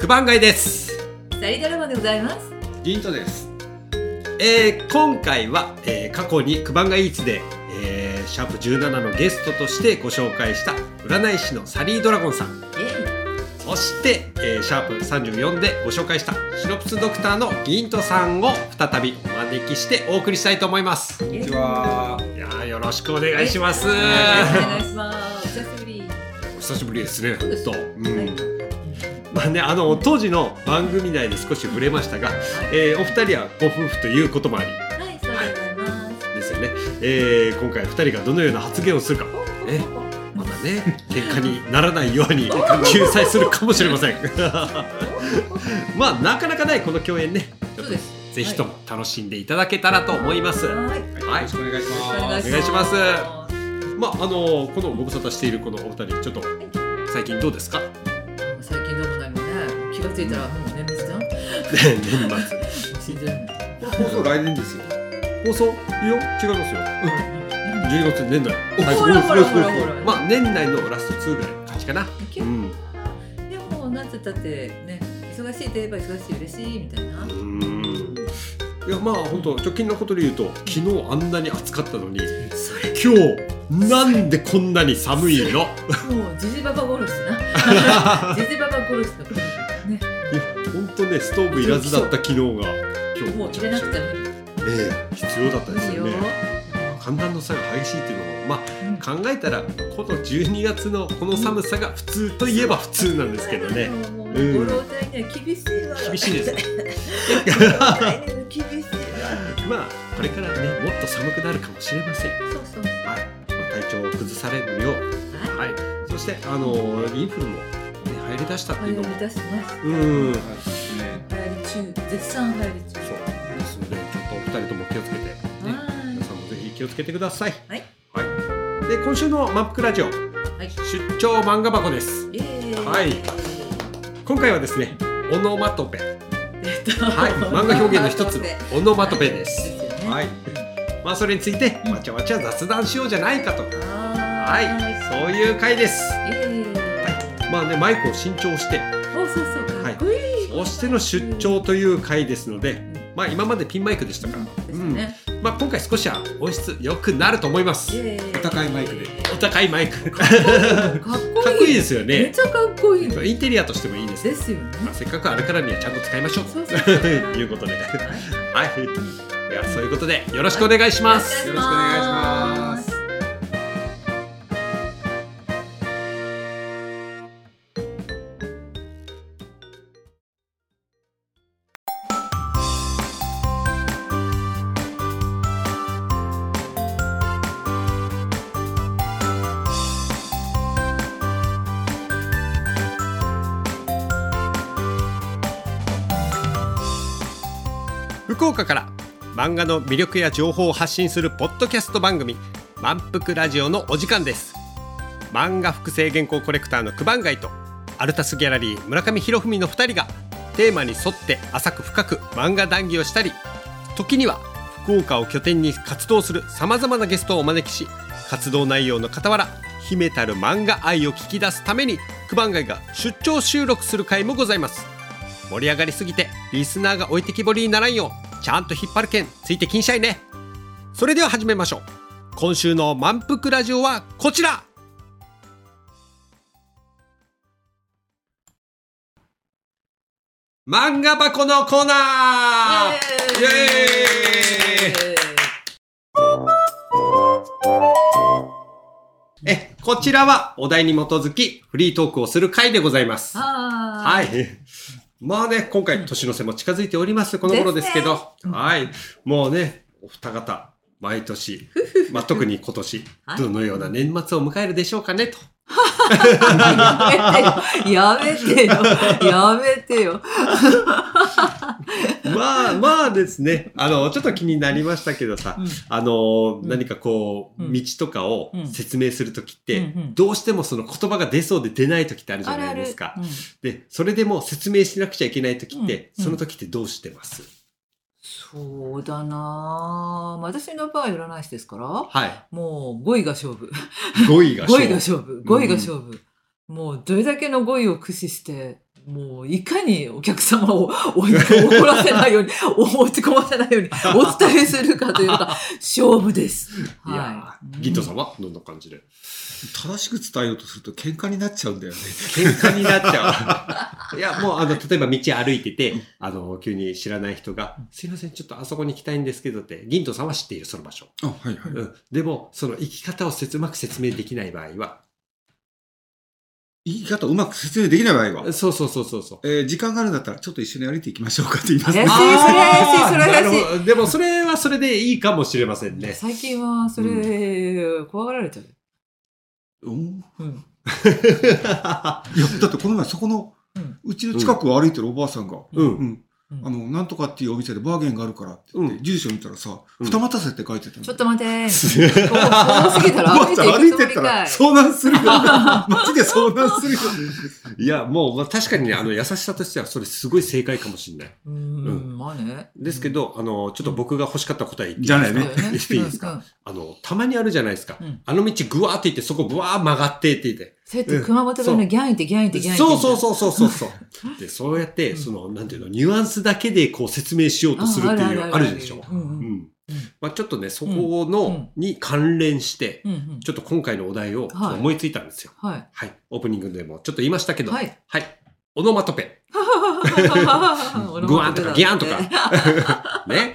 九番街ですサリドラマでございます。銀とです。えー今回は、えー過去に九番街イーツで、えーシャープ17のゲストとしてご紹介した占い師のサリードラゴンさんイそして、えーシャープ34でご紹介したシロプスドクターの銀とさんを再びお招きしてお送りしたいと思いますこんにちは。いやーよろしくお願いしますお願いします。お久しぶり。お久しぶりですねそうです本当うん、はいまあねあの当時の番組内で少し触れましたが、えーお二人はご夫婦ということもありはい、そうでございます。ですよね、えー今回二人がどのような発言をするか えまだね喧嘩にならないように仲裁するかもしれません まあなかなかないこの共演ねそうです。ぜひとも楽しんでいただけたらと思います、はい。はいよろしくお願いしおます。願いします。まああのこのご無沙汰しているこのお二人ちょっと最近どうですか？気がついたらもう年末じゃん。年末シーズン。放送来年ですよ。放送いや違いますよ12月年内ほらほらほらほら。まあ年内のラスト2ぐらいの感じかなうんでもなんつったってね、忙しいといえば忙しい嬉しいみたいな。うーんいやまあ本当直近のことで言うと昨日あんなに暑かったのに今日なんでこんなに寒いの？いもうジジババ殺しな。ジジババ殺しの本当ねストーブいらずだった昨日が今日もう入れなくてもいい。ええ必要だったですいいよよね。寒暖の差が激しいっていうのもまあ考えたらこの12月のこの寒さが普通といえば普通なんですけどねもううん厳しいわ。厳しいです厳しいわ。まあこれからねもっと寒くなるかもしれませんはい、そうそう。まあ、体調を崩されるようははいそしてあのインフルも、り出したってい。いうのも。出します。うん。ね。流行り中、絶賛流行り中。そう。ですのでちょっとお二人とも気をつけて、ね、は皆さんもぜひ気をつけてください。はい、はい、で今週の満腹ラジオい。はい。出張漫画箱です。はい。今回はですねオノマトペ。えっと。はい。漫画表現の一つのオノマトペ。です。はい。まあそれについてわちゃわちゃ雑談しようじゃないかと。ははい。そういう回です。イエーイまあねマイクを新調して。お、そうそう、かっこいい。そしての出張という回ですのでまあ今までピンマイクでしたから、ですよね。まあ今回少しは音質良くなると思います。お高いマイクで。お高いマイク。かかっこいい。っこいいですよめっねちゃかっこいい。の。インテリアとしてもいいです。ですよね。まあ、せっかくあるからにはちゃんと使いましょう。そうとそうそう。いうことで。はい。はい。いやそういうことでよろしくお願いします、よろしくお願いします。福岡から漫画の魅力や情報を発信するポッドキャスト番組満腹ラジオのお時間です。漫画複製原稿コレクターの九番街とアルタスギャラリー村上博文の2人がテーマに沿って浅く深く漫画談義をしたり時には福岡を拠点に活動するさまざまなゲストをお招きし活動内容の傍ら秘めたる漫画愛を聞き出すために九番街が出張収録する回もございます。盛り上がりすぎてリスナーが置いてきぼりにならんようちゃんと引っ張るけんついてきんしゃいね。それでは始めましょう。今週の満腹ラジオはこちら。漫画箱のコーナー。イエーイ。えこちらはお題に基づきフリートークをする回でございます。は。はいい。まあね、今回年の瀬も近づいております、この頃ですけど、はい。もうね、お二方、毎年、まあ特に今年、はいどのような年末を迎えるでしょうかね、と。やめてよ。やめてよ。まあまあですね、あの、ちょっと気になりましたけどさ、うん。あの、うん。何かこう、うん。道とかをうん。説明するときって、どうしてもその言葉が出そうで出ないときってあるじゃないですか。うん。で、それでも説明しなくちゃいけないときって、うん。そのときってどうしてます、そうだなぁ。私の場合占い師ですから、はい。もう語彙が勝負。語彙が 語彙が勝勝負。語彙が勝負。もうどれだけの語彙を駆使してもういかにお客様をお怒らせないように、落ち込ませないようにお伝えするかというか、勝負です。いはやい。ーギントさんは？どんな感じで？正しく伝えようとすると喧嘩になっちゃうんだよね。喧嘩になっちゃう。いや、もう、あの、例えば道歩いてて、あの、急に知らない人が、すいません、ちょっとあそこに行きたいんですけどって、ギントさんは知っている、その場所。あ、はいはい。うん。でも、その生き方を説うまく説明できない場合は、言い方うまく説明できない場合は、そうそうそうそうそう。えー時間があるんだったらちょっと一緒に歩いていきましょうかって言いますね。怪しいそれ怪しいそれ怪しいでも、それはそれでいいかもしれませんね。最近はそれ、怖がられちゃう。うんうん。いや、だってこの前そこの、うん。うちの近くを歩いてるおばあさんが、うん。うん、あの、なんとかっていうお店でバーゲンがあるからって言って、うん住所見たらさ、うん二股せって書いてたの。ちょっと待て。ここ遠すぎたら歩いて歩いてったら。遭難するよ。街で遭難するよ。いや、もう、まあ、確かにね、あの、優しさとしては、それすごい正解かもしれない。う、うんまあね。ですけど、あの、ちょっと僕が欲しかった答え言っていいじゃないね言っていいですか？うんあの、たまにあるじゃないですか。うんあの道ぐわーって行って、そこぶわー曲がってって言って。そうやって熊本弁のギャンイってギャンイってギャンイって。そうそうそうそうそうそう。で、そうやって、その、なんていうの、ニュアンスだけでこう説明しようとするっていう、あるでしょ。うんまあちょっとね、そこの、に関連して。ちょっと今回のお題をはい思いついたんですよ。はい。はい。オープニングでもちょっと言いましたけど、はい。オノマトペ。グワンとかギャンとか。ね。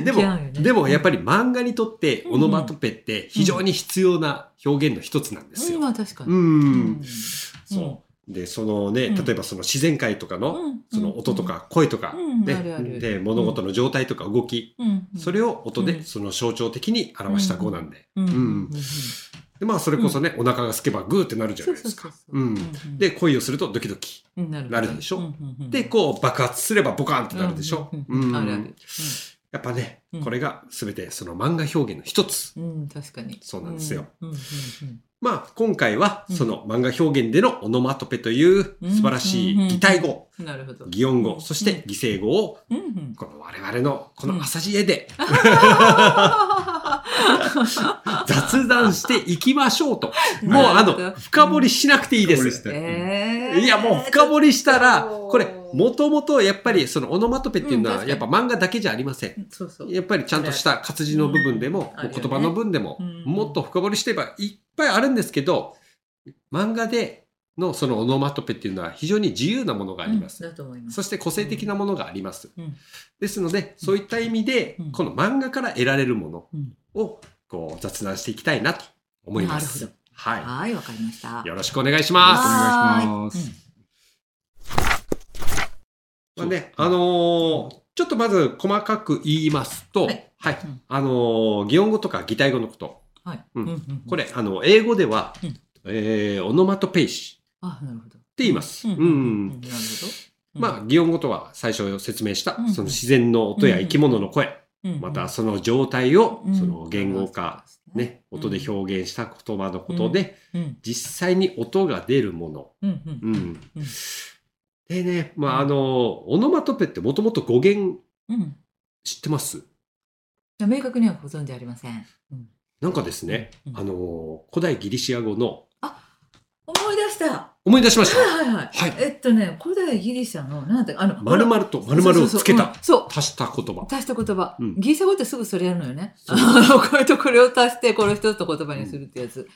でも、ね。でもやっぱり漫画にとってオノマトペって非常に必要な表現の一つなんですうん、よ。まあ確かに。うん。うん。そう。で、そのね、うん。例えばその自然界とかの、うん。その音とか声とか、うん。ね。で、物事の状態とか動き、うん。それを音でうん。その象徴的に表した語なんで。うん。うん。うん。で、まあそれこそね、お腹が空けばグーってなるじゃないですか。うん。で、恋をするとドキドキ。なるでしょ。で、こう爆発すればボカンってなるでしょ。やっぱねうん、これが全てその漫画表現の一つ。うんうん確かに。そうなんですよ。まあ、今回はうん。その漫画表現でのオノマトペという素晴らしい擬態語、うん。なるほど。擬音語、そして擬声語をこの我々のこの朝知恵で 雑談していきましょうと。もうあの、深掘りしなくていいです。えー。いや、もう深掘りしたら、これ、もと。もとやっぱりそのオノマトペっていうのは、やっぱ漫画だけじゃありません。そうそう。やっぱりちゃんとした活字の部分でも、言葉の部分でも、うん。もっと深掘りしてればいっぱいあるんですけど、漫画でのそのオノマトペっていうのは非常に自由なものがあります。そして個性的なものがあります。うん。ですので、そういった意味で、うん。この漫画から得られるもの。うんをこう雑談していきたいなと思います。なるははい、わかりましたい。。よろしくお願いします。はお願いしますまあね、あのーちょっとまず細かく言いますと、ははいい、うんあのー擬音語とか擬態語のこと。はい。うんうんうんこれ、あの、英語では、うんえーオノマトペイシあ、なるほど。って言います。うん。うんうんうんなるほど。まあ、擬音語とは最初説明した、うんその自然の音や生き物の声、うん、またその状態を、うん。その言語化、ね、音で表現した言葉のことで、うん。実際に音が出るもの。でね、まあ、あの、オノマトペってもともと語源うん。知ってます？明確にはご存知ありません。うん。なんかですね、うん。あの、古代ギリシア語の、思い出した。思い出しました。はいはいはい。はいえっとね、古代ギリシャの、なんだあの、〇〇と〇〇をつけた、そう。足した言葉。足した言葉、うんギリシャ語ってすぐそれやるのよね。あのこれとこれを足して、これを一つの言葉にするってやつ。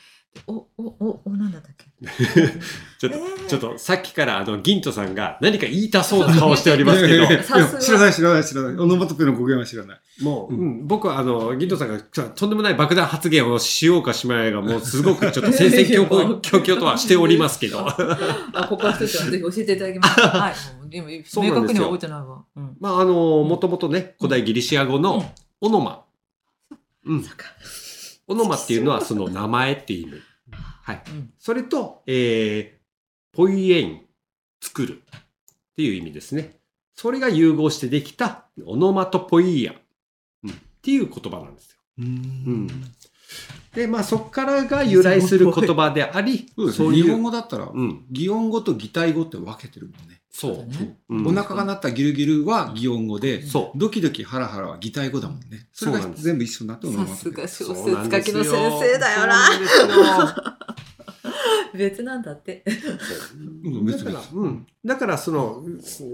お、お、お、お、なんだったっけ？ちょっと、えーちょっと、さっきからあの、ギントさんが何か言いたそうな顔しておりますけど知らない知らない知らない。オノマトペの語源は知らない。もう、うん、僕はあの、ギントさんがとんでもない爆弾発言をしようかしまいが、もうすごくちょっと戦々恐々 恐々とはしておりますけど。あ、ここは一つはぜひ教えていただきます。はい。もうでも、明確には覚えてないわ。うん。まあ、あの、もともとね、古代ギリシア語うんのオノマ。うんそ。っかオノマっていうのはその名前っていう意味。はい。うんそれと、えー、ポイエイン、作るっていう意味ですね。それが融合してできたオノマトポイア、うん、っていう言葉なんですよ。うんで、まあそこからが由来する言葉であり、そう日本語だったら、うん、擬音語と擬態語って分けてるもんね。そう。そううんお腹が鳴ったギルギルは擬音語で、そう。ドキドキハラハラは擬態語だもんね。それが全部一緒になってオノマトペ。さすが小そうなんですよ説書きの先生だよな。別なんだって。うん別から、うん。だから、その、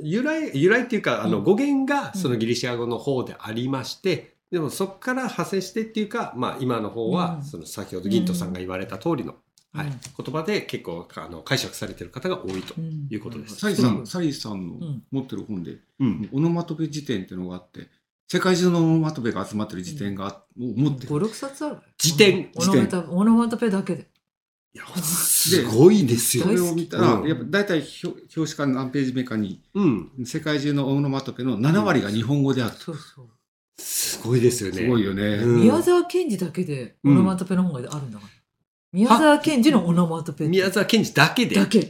由来、由来っていうか、あの、うん語源が、うんそのギリシャ語の方でありまして、でもそこから派生してっていうか、まあ、今の方は、うんその、先ほど銀斗さんが言われた通りの、はい、うん言葉で結構、あの、解釈されてる方が多いとうんいうことです。サリーさん、うんサリーさんのうん持ってる本で、うん。オノマトペ辞典っていうのがあって、世界中のオノマトペが集まってる辞典があを持ってる。5、6冊ある。辞典オノマトオノマトペだけで。いや、すごいですよそ。れを見たら、うんやっぱ大体表表紙か何ページ目かに、うん。世界中のオノマトペの7割が日本語である。そうそう。すごいですよね。すごいよね。うん宮沢賢治だけでオノマトペの本があるんだから。宮沢賢治のオノマトペ宮沢賢治だけで？だけ。う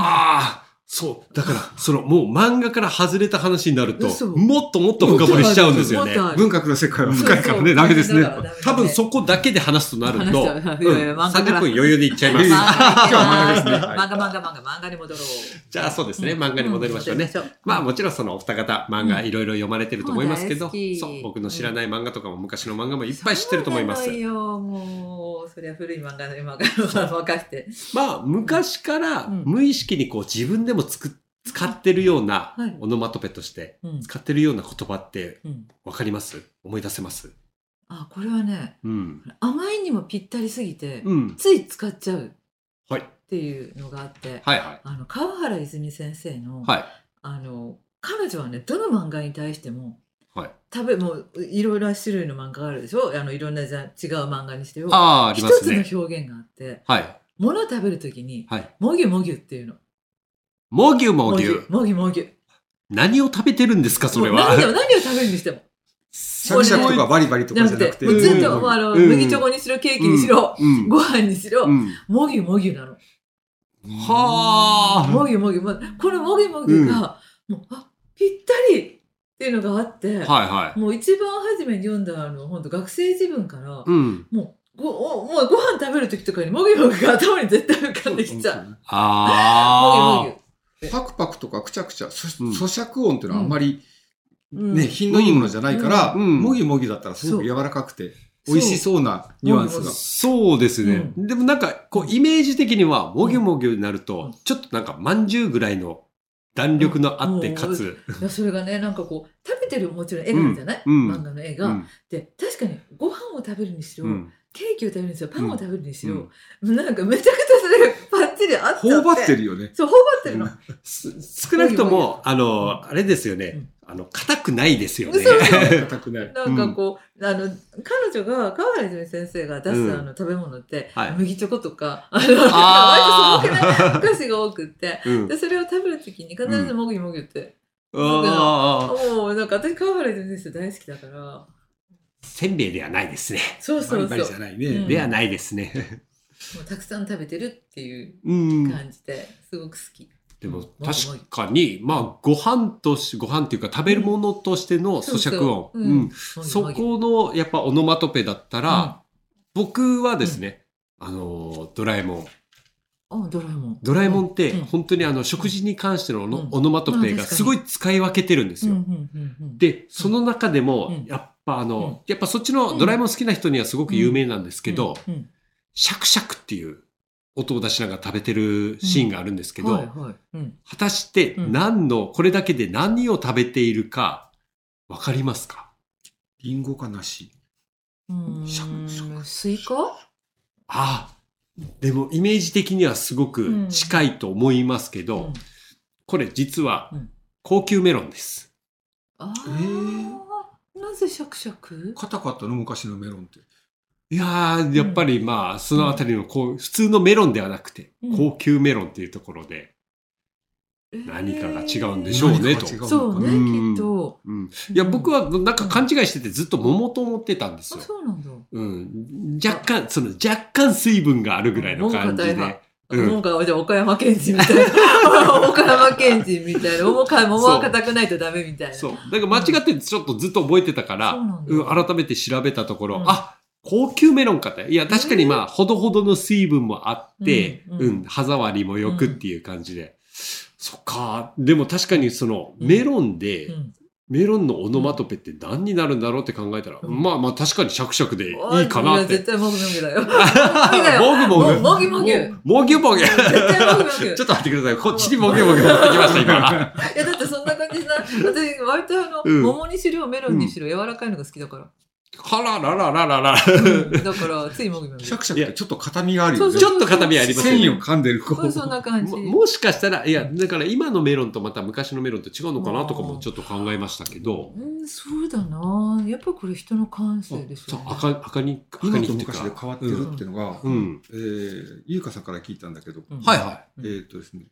わーそう。だから、その、もう漫画から外れた話になると、嘘。もっともっと深掘りしちゃうんですよね。文学の世界は深いからね、ダメですね。多分そこだけで話すとなると、話しちゃう。いやいやうん漫画から。30分余裕でいっちゃいます。漫画ですね。漫画漫画漫画漫画。に戻ろう。じゃあそうですね、漫画に戻りましょうね。まあもちろんそのお二方、漫画いろいろ読まれてると思いますけど、そう、僕の知らない漫画とかも昔の漫画もいっぱい知ってると思います。よ、もう、そりゃ古い漫画の今から 任して。まあ昔からうん無意識にこう自分でもつく使ってるようなはいオノマトペとしてうん。使ってるような言葉ってうん。わかります？思い出せます？あ、これはね、うん。甘いにもぴったりすぎて、うん。つい使っちゃうっはい。ていうのがあって、はいはい。あの、川原泉先生の、はい。あの、彼女はね、どの漫画に対しても、はい。食べ、もう、いろいろな種類の漫画があるでしょ？あの、いろんなじゃ違う漫画にしてよ。ああ、あり一つ。の表現があって、はい。物を食べるときに、はい。もぎゅもぎゅっていうの。もぎゅもぎゅ。もぎゅもぎゅ。何を食べてるんですかそれもう何をは。何を食べるにしても。シャクシャクとかバリバリとかじゃなくて。もうずっと、あの、うん麦チョコにしろ、ケーキにしろ、うん。ご飯にしろ、うん。もぎゅもぎゅなの。はあ。もぎゅもぎゅ。まこのもぎゅもぎゅが、もう、あ、ぴったりっていうのがあって、はいはい。もう一番初めに読んだあの、本当学生自分から、うん。もう、ご、おもうご飯食べる時とかにもぎゅもぎゅが頭に絶対浮かんできちゃう。もぎゅあもぎゅ。パクパクとかくちゃくちゃ、そうん。咀嚼音っていうのはあんまりうん。ね、品のいいものじゃないから、うん。うん。もぎもぎだったらすごく柔らかくて、美味しそうなニュアンスが。そう。そうですね。でもなんか、こう、イメージ的には、もぎゅもぎゅになるうん。と、ちょっとなんか、まんじゅうぐらいの弾力のあって、うん。かつ、いやそれがね、なんかこう、食べてるもちろん絵があるじゃない、うん。漫画の絵が。うんで、確かにご飯を食べるにしろ、うんケーキを食べるにしろ、パンを食べるにしろ、うん。なんかめちゃくちゃそれがパッチリあって。頬張ってるよね。そう、頬張ってるの。す少なくとも、あの、あれですよね。うん。あの、硬くないですよね。硬くない。なんかこう、あの、彼女が、川原泉先生が出す、うん。あの食べ物って、はい。麦チョコとか、あの、割と素朴なお菓子が多くって、うん。で、それを食べるときに必ずもぎもぎって、もうなんか私川原泉先生大好きだから、せんべいではないですね。そうそうそう。じゃないね。うんではないですね。もうたくさん食べてるっていううん。感じですごく好き。でもうん確かに、まあ、ご飯とし、ご飯っていうか食べるものとしての咀嚼音。そうんうんそこの、やっぱオノマトペだったら、僕はですね、あの、ドラえもん。あ、ドラえもん。ドラえもんって、うん本当にあの、食事に関してのオノ,、マトペがすごい使い分けてるんですうんよ。うんうんうん、で、その中でもうん、やっぱあの、やっぱそっちのドラえもん好きな人にはすごく有名なんですけど、うん。うん。シャクシャクっていう音を出しながら食べてるシーンがあるんですけど、果たしてうん。何の、これだけで何を食べているか、わかりますか？リンゴか梨。うーん。シャクシャク。スイカ？ああ、でもイメージ的にはすごく近いと思いますけど、うん。これ実はうん。高級メロンです。あえーなぜシャクシャク？硬かったの昔のメロンって。いやー、やっぱりまあ、そのあたりのこう、普通のメロンではなくて、うん高級メロンっていうところで、何かが違うんでしょうね、とそうね、うんきっと。うん、いや、僕はなんか勘違いしててずっと桃と思ってたんですあ、よ。そうなんだ。うん。若干、その若干水分があるぐらいの感じで。うん桃が、じゃあ岡山県人みたいな。岡山県人みたいな。桃は硬くないとダメみたいな。そう。だから間違ってちょっとずっと覚えてたから、そうなん改めて調べたところ、うんあ、高級メロンかって。いや、確かにまあ、ほどほどの水分もあって、うんうんうん、歯触りも良くっていう感じで。そっか。でも確かにその、うんメロンで、うんメロンのオノマトペって何になるんだろうって考えたら、うんまあまあ確かにシャクシャクでいいかなっや絶て。対もぐもぐだよ。もぐ。もぐもぐ。もぎもぎ。絶もぎもぎ。ち対もぐもぐ。ょっと待ってください。こっちにもぎもぎ持ってきました、今。いやだってそんな感じしない。私割とあの、うん桃にしろメロンにしろ柔らかいのが好きだから。はらららららら。うんだからついもぎもぎ。シャクシャクってちょっと硬みがあるよね。ちょっと硬みあります繊ね維を噛んでる。こそうそんな感じ。ももしかしたら、いや、だから今のメロンとまた昔のメロンと違うのかなとかもちょっと考えましたけど、うん、そうだな。やっぱこれ人の感性でしょそううね。赤赤に、赤今にって昔で変わってるっていうのが、うん。うんえー、ゆうかさんから聞いたんだけど、うんはいはえーっとですね、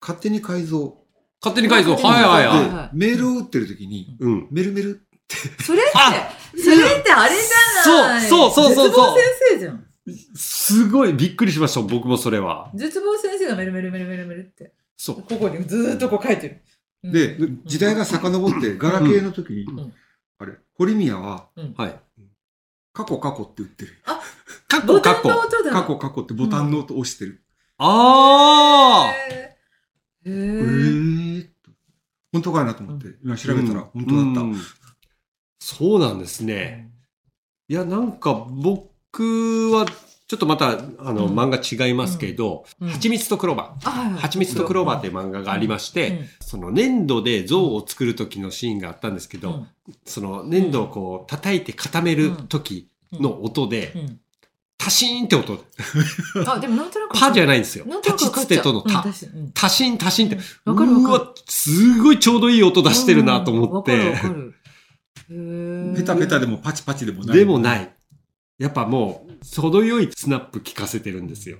勝手に改造。勝手に改造。はいはいはい。ではいメールを打ってる時に、うん。メルメル、それってあ、それってあれじゃないそうそうそうそうそう先生じゃん。すごいびっくりしました、僕もそれは。絶望先生がメルメルメルメルメルって。そう。ここにずーっとこう書いてる。うんで、時代が遡って、ガラケーの時に、んあれ、堀宮は、はい。過去過去って打ってる。カッボタンコカッコ。の音だ。過去過去ってボタンの音押してる。ああえーーっと。本当かいなと思って、今調べたら本当だった。うんそうなんですね。いや、なんか僕は、ちょっとまた、あの、うん。漫画違いますけど、うん。蜂蜜とクローバー。蜂蜜とクローバーっていう漫画がありまして、うん。その粘土で像を作る時のシーンがあったんですけど、うん。その粘土をこう叩いて固める時の音で、うん。タシーンって音。あ、でもなんとなく。パじゃないんですよ。タチツテとのうんタ。タシンタシンって。うわ、すごいちょうどいい音出してるなと思って。ペタペタでもパチパチでもない。でもない。やっぱもう、程よいスナップ聞かせてるんですよ。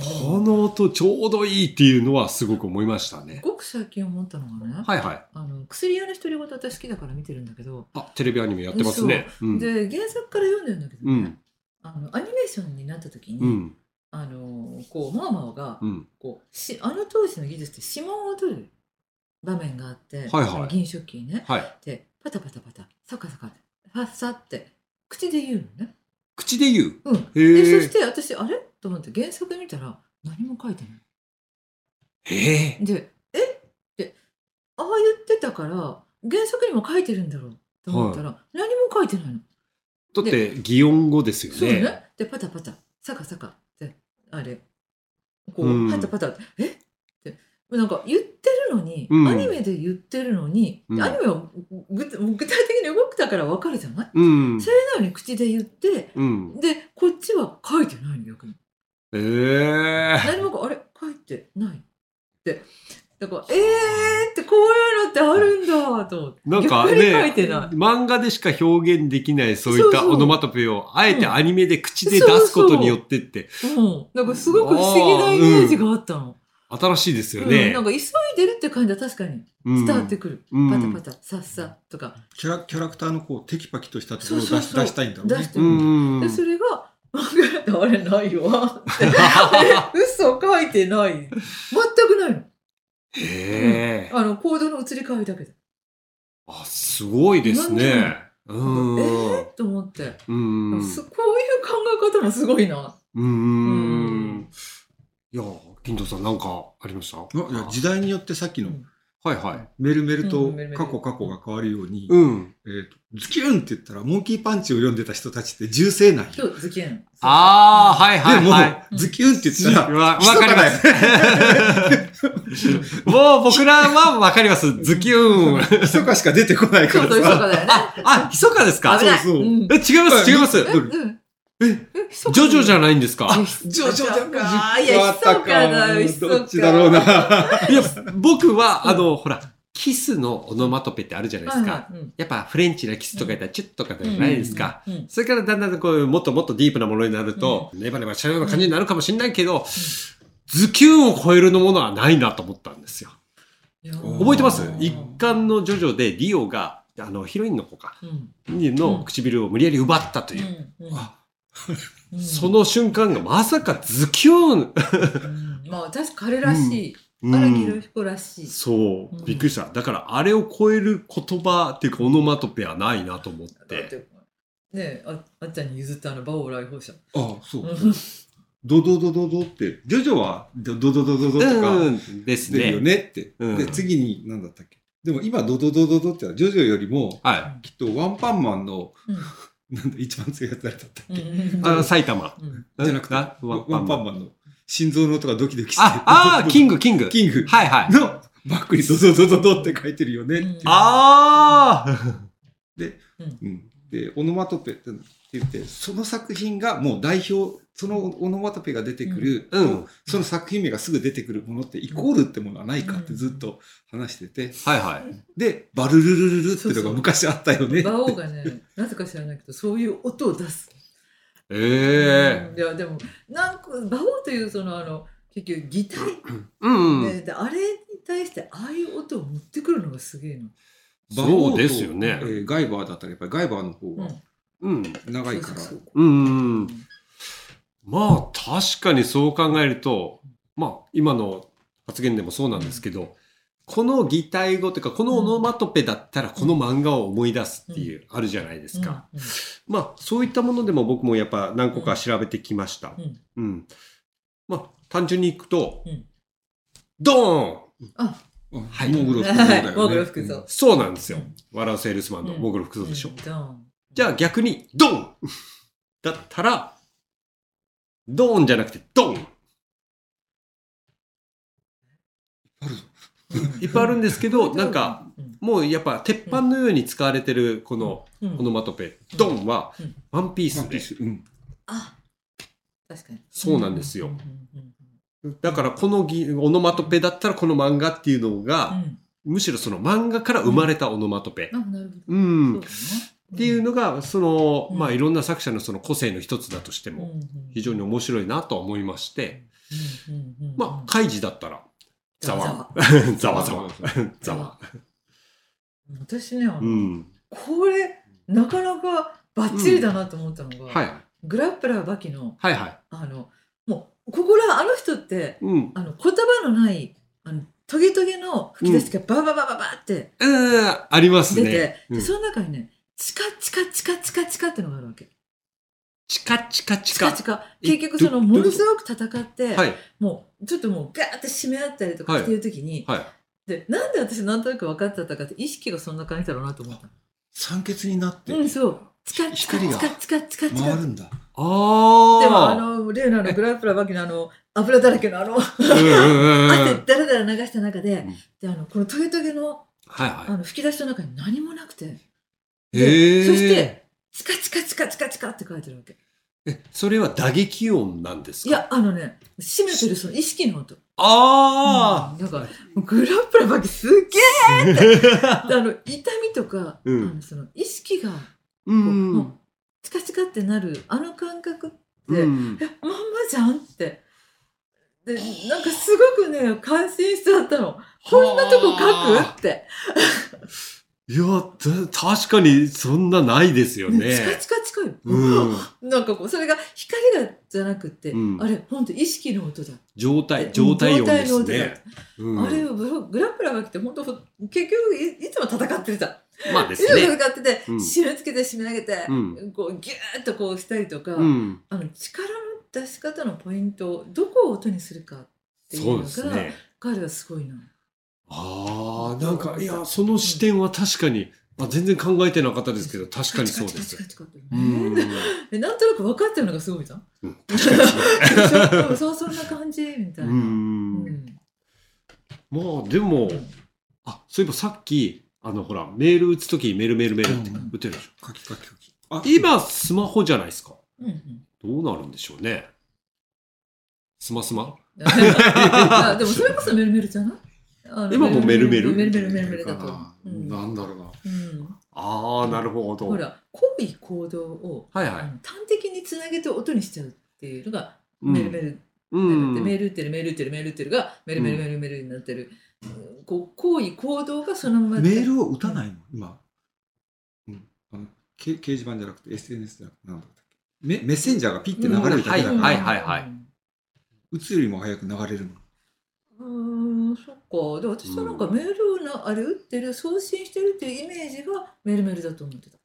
この音ちょうどいいっていうのはすごく思いましたね。ごく最近思ったのがね、はいはい。あの薬屋の独り言私好きだから見てるんだけど、あ、テレビアニメやってますね。うん。で原作から読んでるんだけど、ねうん。あのアニメーションになった時に、うん。あのこうマーマーが、うん。こうしあの当時の技術って指紋を取る場面があって、はいはいその銀食器にねはい。でパタパタパタサカサカファッサって口で言うのね。口で言う？うん、でそし。て私あれ？と思って原作見たら何も書いてない。へえ。で、え？って、ああ言ってたから、原作にも書いてるんだろうと思ったら、何も書いてないの。だって、擬音語ですよね。そうね。で、パタパタ、サカサカって、あれ、こう、うんパタパタえ？って、なんか言ってるのに、うん。アニメで言ってるのに、うん。アニメは具具体的に動くたからわかるじゃない？うん。それなのに口で言って、うん。で、こっちは書いてないの、逆に。へえ。何もあれ？書いてない。ってだからえーってこういうのってあるんだと思って。なんか逆に書いねてない、漫画でしか表現できないそういったそうそう。オノマトペを、あえてアニメで口で出すことによってって、うん、なんかすごく不思議なイメージがあったの、新しいですようんね。なんか急いでるって感じは確かに。うん。伝わってくる、うん。パタパタさっさとか。キャラキャラクターのこうテキパキとしたところを出しそうそうそう。出したいんだろうね。出し。てる、うん。でそれが漫画であれないわ。っ てえ嘘書いてない。全くないの。へえ。あのコードの移り変わりだけで。あ、すごいですね。うえん。ー、と思って、うん。すこういう考え方もすごいな。うん。いや、金藤さんなんかありました？あいや時代によってさっきのうんはいはい。メルメルと過去過去が変わるように、うん。えーとズキュンって言ったら、モンキーパンチを読んでた人たちって銃声なんよ。今日ズキュン。ああ、はいはいでも、はい。うんズキュンって言ったら、わ、わかります。もう僕らはわかります。ズキューン。ひそかしか出てこないからそうそ。かだよね。あ、ひそかですか？そうそうんえ、違います、違います。え、うん。え、え、ひそかジョジョじゃないんですか？ジョジョだか。いや、ひそかだよ、ひそか。どっちだろうな。いや、僕は、あの、ほら、キスのオノマトペってあるじゃないですか。やっぱフレンチなキスとか言ったらチュッとかじゃないですか。それからだんだんこう、もっともっとディープなものになると、ネバネバしたような感じになるかもしれないけど、ズキュンを超えるのものはないなと思ったんですよ。いや覚えてます？うん一巻のジョジョでディオが、あの、ヒロインの子か、うん。の唇を無理やり奪ったという。あうんその瞬間がまさかズキュンうんまあ、確か彼らしい。うん荒木宏彦らしい。そうう、んびっくりした。だから、あれを超える言葉っていうか、オノマトペはないなと思っ。ててねえ、ああっちゃんに譲ったあの、馬王来訪者。あ、そうう。んドドドドドって、ジョジョはドドドドドドとかうん、です出るよね。ねって。うんで、次に何だったっけでも今ドドドドドってのはジョジョよりもはきっとワンパンマンのうんなんだ一番強いやつ誰だったっけ、うん。うん。あの、埼玉。うん。じゃなくて？あワンパンマン。の。心臓の音がドキドキして。あ、あー、キング、キング。キング。はいはい。のバックにドドドドドって書いてるよねっていう。ああうん、でオノマトペって言ってその作品がもう代表そのオノマトペが出てくる、うんうんその作品名がすぐ出てくるものってイコールってものはないかってずっと話しててはいはい。でバルルルルルってのが昔あったよね馬王がね、なぜか知らないけど、そういう音を出す。ええうんいや、でも、なんか、馬王という、その、あの、結局、擬態、うん。ねで、あれに対して、ああいう音を持ってくるのがすげえの。そうですよねえーガイバーだったらやっぱりガイバーの方がうん。長いから、そうん。まあ、確かにそう考えると、まあ、今の発言でもそうなんですけど、この擬態語というか、このオノマトペだったら、この漫画を思い出すっていう、あるじゃないですか。うんまあ、そういったものでも僕もやっぱ何個か調べてきました。うん。うん。まあ、単純にいくと、うん。ドーン！はい。モーグロ服装だよね。モーグロ服装そうなんですよ。うん。笑うセールスマンのうんモグロ服装でしょ。うん。ドーンじゃあ逆に、ドン。だったら、ドーンじゃなくて、ドン。あるぞ。いっぱいあるんですけど、なんか、、うん。もうやっぱ鉄板のように使われてるこのうん。オノマトペ、ドンはうん。ワンピースで、あ、確かに。そうなんですよ。だからこのぎオノマトペだったらこの漫画っていうのが、うん。むしろその漫画から生まれたオノマトペ。うん。っていうのが、その、うんまあいろんな作者のその個性の一つだとしても、うんうん非常に面白いなとは思いまして、うんうんうんまあ、カイジだったら、ざわ、ざわ ざわ、ざわ。私ね、あのうん。これ、なかなかバッチリだなと思ったのが、はい。グラップラーバキの、はいはい。あの、もう、ここら、あの人って、うん。あの、言葉のない、あの、トゲトゲの吹き出しがバババババってうん、ありますね。出て、その中にね、チカチカチカチカチカってのがあるわけ。チカチカチカ。チカチカ。え結局その、どものすごく戦って、はい。もう、ちょっともうガーって締め合ったりとかしてるときに、はい。で、なんで私なんとなく分かってたかって、意識がそんな感じだろうなと思った。酸欠になってうん、そう。チカチカチ光がカチカチカチカ。回るんだああ。でもあ、の、例のグラップラーバキのあの、油だらけのあの、うんうんうん。汗だらだら流した中で、うんで、あの、このトゲトゲの、はいはあの、吹き出しの中に何もなくて、い。へえ。そし、て、チカチカチカチカチカって書いてるわけ。え、それは打撃音なんですか？いや、あのね、締めてるその意識の音。あうんだから、グラップラーバキすっげえあ。あの、痛みとか、うんあのその意識が、こうう、もう、チカチカってなる、あの感覚って、うんえ、まんまじゃんって。で、なんかすごくね、感心しちゃったの。こんなとこ書くって。いや、た確かにそんなないですよね。チカチカチカよ。うん。なんかこう、それが光がじゃなくて、うんあれ、ほんと意識の音だ。状態、状態音ですね。うんあれをグラップラーが来て、本当結局いいつも戦ってるじゃん。まあですいつもね。戦ってて、うん締め付けて締め上げて、うんこうギューッとこうしたりとか、うん。あの力の出し方のポイントをどこを音にするかっていそううのが、ね。彼はすごいな。ああ、なんか、いや、その視点は確かに、あ全然考えてなかったですけど、確かにそうですうん。でなんとなく分かってるのがすごいじゃん。うん確かにそう そんな感じみたいな。ううんん。まあ、でも、あ、そういえばさっき、あの、ほら、メール打つときメールメールメールってうん打てるでしょ。書き書き書きあ今、スマホじゃないですか。うんうんどうなるんでしょうね。スマスマあでもそれこそメルメルじゃない？今もメルメル？メルメルメルメルだと。なうん。だろうな。うん。ああ、なるほど。ほら、行為行動を、端的につなげて音にしちゃうっていうのが、うん。メルメル。メール打ってるメール打ってるメール打ってるがメルメルメルメルになってる、うん。こう行為行動がそのままメールを打たないの？今、うん、あのけ掲示板じゃなくて SNS じゃなくて何だったっけメメッセンジャーがピッて流れるだけだから、うん。はいはいはい打つよりも早く流れるの。うー。んか。で私はなんかメールをなあれ打ってる送信してるっていうイメージがメルメルだと思ってた。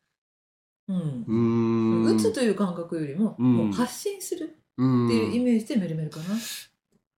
うん。う、ん。打つという感覚よりも,、うん。もう発信するうん。っていうイメージでメルメルかな、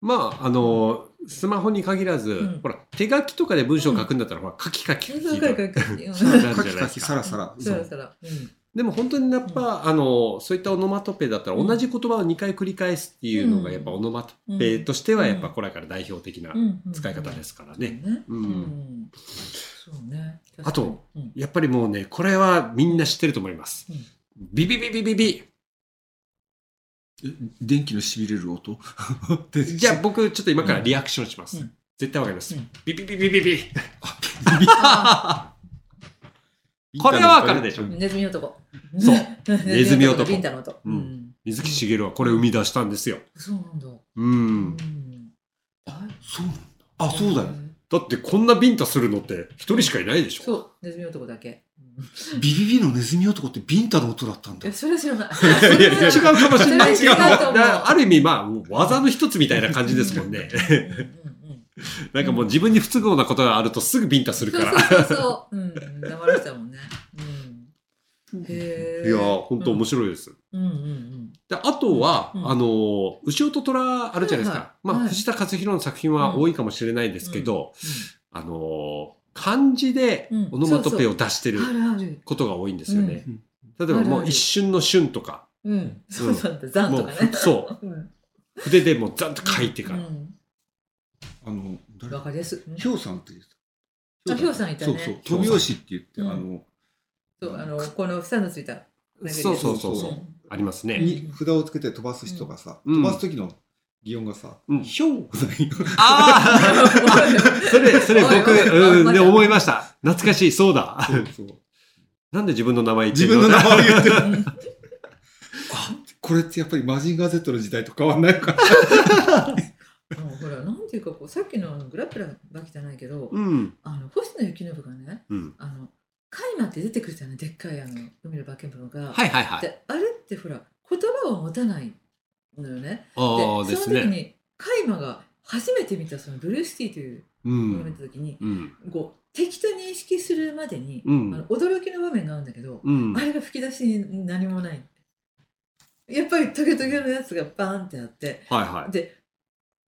まああのスマホに限らず、うん。ほら手書きとかで文章を書くんだったら、ほら書き書き書きかいかいかい。うん。そうなるじゃカキカキないですか。サラサラ。そらそら。うんでも本当にやっぱ、あのそういったオノマトペだったらうん。同じ言葉を2回繰り返すっていうのがうん。やっぱオノマトペとしてはやっぱ古来から代表的なうん。うん使い方ですからね。ね。うん。うん。そうね。あとやっぱりもうねこれはみんな知ってると思います。うん。ビビビビビビ。え電気のしびれる音？じゃあ僕ちょっと今からリアクションします。うん。絶対わかります。うん。ビビビビビ。ビあ これはわかるでしょネズミ男。そうネ ネズミ男ビンタの音。うんうん水木しげるはこれ生み出したんですよ。そうなんだ。う。うんあそうなんだ。あ、そうだよ。だってこんなビンタするのって一人しかいないでしょ。そう、ネズミ男だけ。うんビビビのネズミ男ってビンタの音だったんだえ、。それは知らない。いやいや違うかもしれない。違うある意味まあ技の一つみたいな感じですもんね。なんかもう自分に不都合なことがあるとすぐビンタするから。そうそうそうん、黙らせたもんね。うん。へえ。いやー本当面白いです。うんうんうん。であとは、うんあのー牛尾と虎あるじゃないですか。はいはいはいまあ藤田和弘の作品は多いかもしれないですけど、あのー漢字でうんオノマトペを出してる。ことが多いんですよね。うん例えばもう一瞬の瞬とか、うん。そうなんだ。ザンとかね。そううん。筆でもうザンと書いてから。うんあの、誰？わかりやすい。ひょうさんって言ってあひょうさんいたねそうそう。飛び押しって言って、うんあの、そう、あの、この房のついた。そうそうそうそう。んありますね。に札をつけて飛ばす人がさ、うん飛ばす時の擬音がさ、うんひょう。ああ それ、それ僕、うん、で思いました。懐かしい、そうだ。そうそう。なんで自分の名前言って自る分の名前を言ってる。うんあ、これってやっぱりマジンガー Z の時代と変わんないのか。ほら、なんていうか、こう、さっきのグラップラバキじゃないけど、うん。あの、星野幸信がね、うん。あの、カイマって出てくるじゃない、でっかいあの、海の化け物が。はいはいはい。で、あれってほら、言葉を持たないのよね。ああ、で。その時に、カイマが初めて見たそのブルーシティといううものを見ん。た時に、うん。こう、敵と認識するまでに、うんあの驚きの場面があるんだけど、うんあ。れが吹き出しに何もない。やっぱりトゲトゲのやつがバーンってあって、はいはい。で、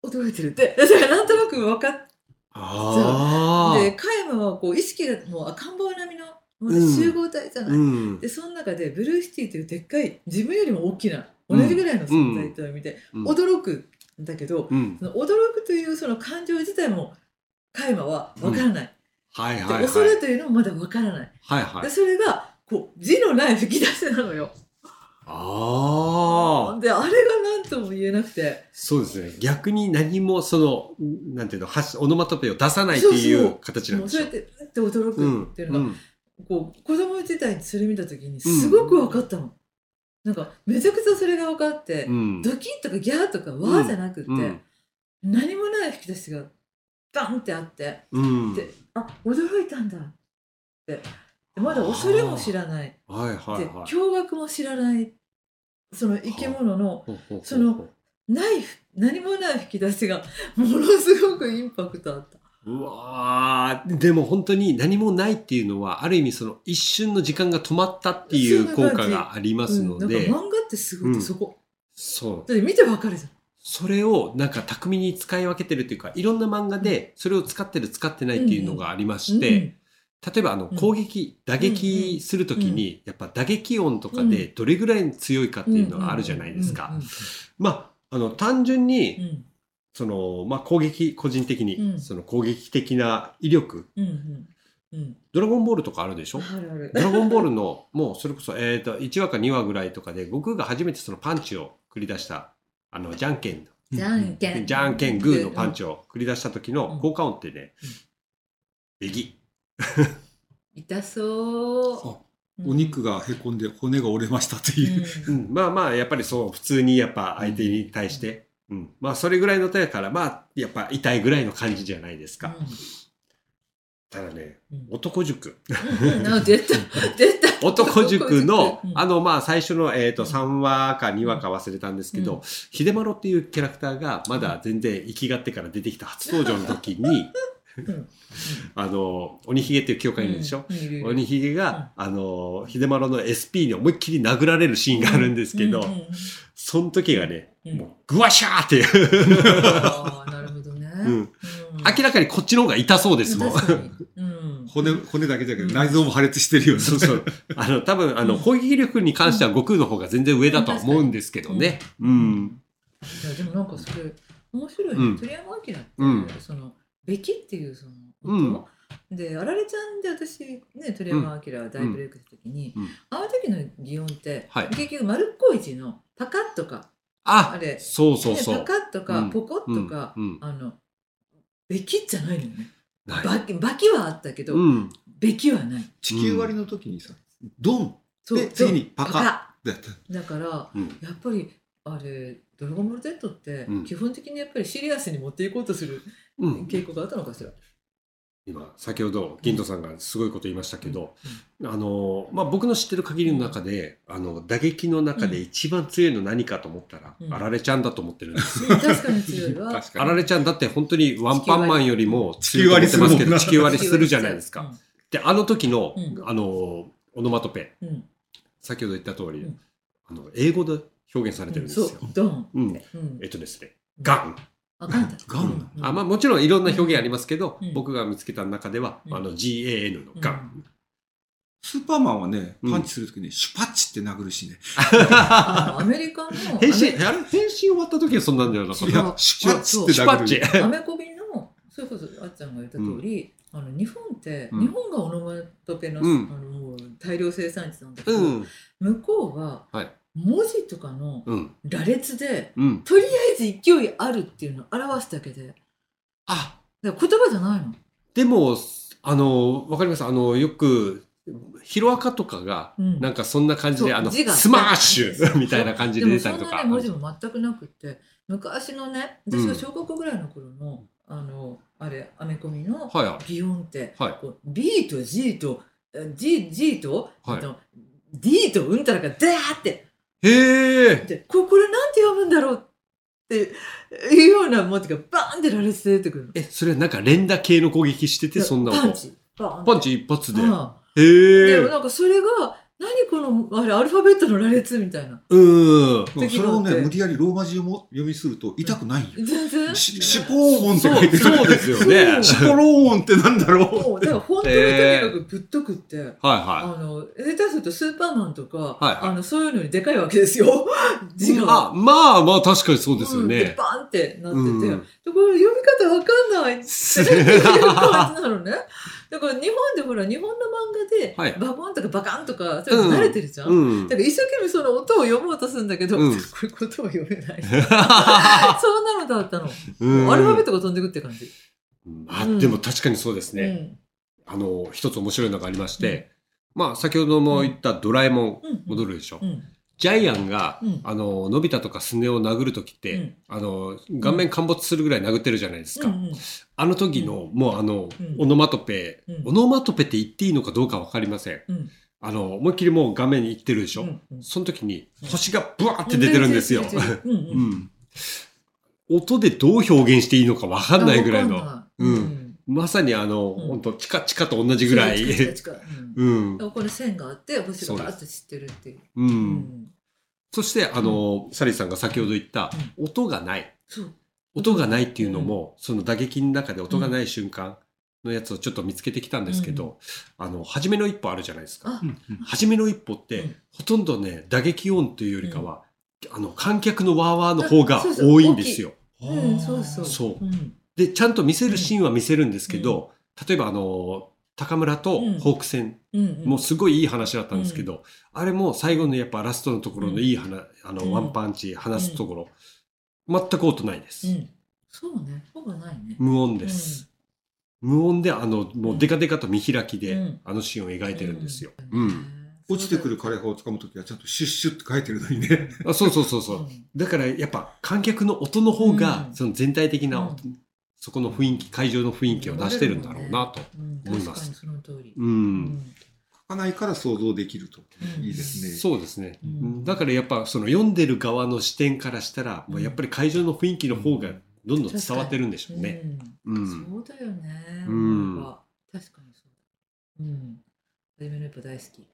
驚いてるって、それなんとなく分かっあて、カイマはこう意識がもう赤ん坊並みの集合体じゃあ。ない。うん。で、その中でブルーシティというでっかい、自分よりも大きな、同じぐらいの存在と見て、うん驚くんだけど、うん。その驚くというその感情自体も、カイマは分からない。ではいはいはい。恐れというのもまだ分からない。はいはい。でそれが、こう、字のない吹き出しなのよ。ああ。で、あれが何とも言えなくて、そうですね。逆に何もその、なんていうの、発オノマトペを出さないっていそう形なんでしょもうそうやって、うって驚うんくっていうのが、うんこう、子供時代にそれ見た時にすごく分かったの。なんか、めちゃくちゃそれが分かって、うん。ドキッとかギャーとかワーじゃなくって、うん何もない吹き出しがバンってあって、うん。で、あ、驚いたんだって。でまだ恐れも知らない。はいはいで、はい。驚愕も知らない。その生き物のそのない、何もない吹き出しがものすごくインパクトあった。うわーでも本当に何もないっていうのはある意味その一瞬の時間が止まったっていう効果がありますのうん、漫画ってすごいとそこ。そうだって見てわかるじゃん。それをなんか巧みに使い分けてるっていうかいろんな漫画でそれを使ってる使ってないっていうのがありまして、例えばあのうん。攻撃、打撃するときにやっぱ打撃音とかでどれぐらい強いかっていうのがあるじゃないですか。まああの単純うんにうん。その、まあ、攻撃個人的うにん。その攻撃的な威力。ドラゴンボールとかあるでしょ？ドラゴンボールの、もうそれこそ、えっ、と、1話か2話ぐらいとかで、悟空が初めてそのパンチを繰り出した、あの、じゃんけん、じゃんけん。じゃんけんグーのパンチを繰り出した時のうん。効果音ってねうん、えぎ。痛そう。あお肉がへこんで骨が折れましたっていう。うん。ん、まあまあ、やっぱりそう、普通にやっぱ相手に対して、うん、まあ、それぐらいの手やから、まあ、やっぱ痛いぐらいの感じじゃないですか。ただね、うん。男塾。うん。あ出た。出た。男塾の、うん。あの、まあ、最初の、えっ、と、3話か2話か忘れたんですけど、うん。秀丸っていうキャラクターが、まだ全然生きがってから出てきた初登場の時に、う ん あの鬼ひげっていう教官いるでしょ、うんいるいる。鬼ひげが、あの秀丸の SP に思いっきり殴られるシーンがあるんですけど、うんうんうん。その時がね、うん。もうグワシャーっていう、ああなる 明らかにこっちの方が痛そうですもん。骨、骨だけじゃなくうんて内臓も破裂してるような。そうそう。あの、多分、あの、うん。攻撃力に関しては悟空の方が全然上だとは思うんですけどね。ううん。ん。いやでもなんかそれ面白いうん。ね。鳥山明って、うん。そのべきっていうそのうん音。であられちゃんで私ね鳥山明が大ブレイクした時に、うんうんあの時の擬音って、はい結局丸っこい字のパカッとかああれそうそうそね、う。パカッとか、うんポコッとか、うんうんあのべきじゃないのよね。ないばきばきはあったけど、うん。べきはない。地球割りの時にさ、ドンそうで次にパカカだった。だからうん。やっぱりあれ「ドラゴンボール Z」ってうん基本的にやっぱりシリアスに持っていこうとするうん。傾向があったのかしら。今、先ほど、銀藤さんがすごいこと言いましたけど、あの、まあ、僕の知ってる限りの中で、あの、打撃の中で一番強いの何かと思ったら、うん。あられちゃんだと思ってるんですよ。う ん確かに強いわ。確かあられちゃんだって本当にワンパンマンよりも地球割り強いと思ってますけど、地地球割りするじゃないですか。うん。で、あの時の、うん。あの、オノマトペ、うん。先ほど言った通り、うん。あの、英語で表現されてるんですよ。そう、ドン。うん。うん。えっとですね、ガン。あ、ガンだ。ガン。うん。あまあ、もちろんいろんな表現ありますけど、うん。僕が見つけた中では、うん。あの GAN のガン。スーパーマンはね、うん。パンチするときにシュパッチって殴るしね。アメリカの変身、あれ変身終わった時はそんなんじゃなかった。いや、シュパッチって殴る。アメコミのそれこそあっちゃんが言った通り、あの日本って、うん。日本がオノマトペの,、うん。あの大量生産地なんだけど、うん。向こうははい文字とかのうん。羅列でうん。とりあえず勢いあるっていうのを表すだけであ、だから言葉じゃないの。でも、あの、わかります？あの、よく、ヒロアカとかが、うんなんかそんな感じで、あの、字がスマッシュみたいな感じで出たりとか。でもそんなね文字も全くなくって昔のね私が小学校ぐらいの頃の、あのあれアメコミのはいは擬音って、はいこう B と G とえ G, G と、はいあと D とうんたらがダーってい。へえ。でここれなんて読むんだろうっていうような文字がバーンって羅列で出てくるの。え、それなんか連打系の攻撃してて、そんな音パンチパンチ一発で。ああへえ。でもなんかそれが何このあれアルファベットの羅列みたいなうん。それをね、無理やりローマ字をも読みすると痛くないよ。全然しシュポーンってそう書いてる。そうですよね。シュポローンってなんだろう。もうだから本当にとにかくぶっとくって、はいはあの下手するとスーパーマンとか、あのそういうのにでかいわけですよ 字い。が。あ、まあまあ確かにそうですようんでね。バンってなってて、うんでこれ読み方わかんないって いう感じなのね。だから日本でほら日本の漫画はいでバコンとかバカンとかそういうの慣れてるじゃん。うんだ。から一生懸命その音を読もうとするんだけど、うんこれ言葉読めない。そんなのだったの。うんアルファベットが飛んでくって感じ。あ、でも確かにそうですね。あの、一つ面白いのがありまして、まあ先ほども言ったドラえもんうん。うん。戻るでしょう。ん。ジャイアンがうん、あの、のび太とかスネ夫を殴るときってうん、あの、顔面陥没するぐらい殴ってるじゃないですか。うんうんあの時の、もうあのうん、オノマトペうん、オノマトペって言っていいのかどうかわかりません。うん。あの、思いっきりもう画面に行ってるでしょ。うんうん。その時に星がブワーって出てるんですよ。音でどう表現していいのかわかんないぐらいの。うんまさにあの、うん本当チカチカと同じぐらい。うんこれ線があって星がバーッと散ってるっていう。う。うんそして、あの、サリーさんが先ほど言った、音がない。そう。音がないっていうのも、その打撃の中で音がない瞬間のやつをちょっと見つけてきたんですけど、あの、初めの一歩あるじゃないですか。あ、初めの一歩って、うんほとんどね、打撃音というよりかは、あの、観客のワーワーの方が多いんですよ。うん、そうそう。そううん。で、ちゃんと見せるシーンは見せるんですけど、例えばあの、高村とホーク戦、うん。もうすごいいい話だったんですけど、あれも最後のやっぱラストのところのいい話、あの、うんワンパンチ、話すところ、全く音ないです。うん。そうね。ほぼないね。無音です。無音で、あの、もうデカデカと見開きで、うんあのシーンを描いてるんですよ。ううんん。落ちてくる枯葉を掴むときはちゃんとシュッシュって書いてるのにね。あそうそうそうそう。うんだからやっぱ観客の音の方が、うんその全体的な、うんそこの雰囲気会場の雰囲気を出してるんだろうなと思います。ねうん、書かないから想像できると、いいですね。そうですね、だからやっぱその読んでる側の視点からしたら、うん、やっぱり会場の雰囲気の方がどんどん伝わってるんでしょうね。うんそうだよね。うん、確かにそうだ。うん。初めの一歩大好き。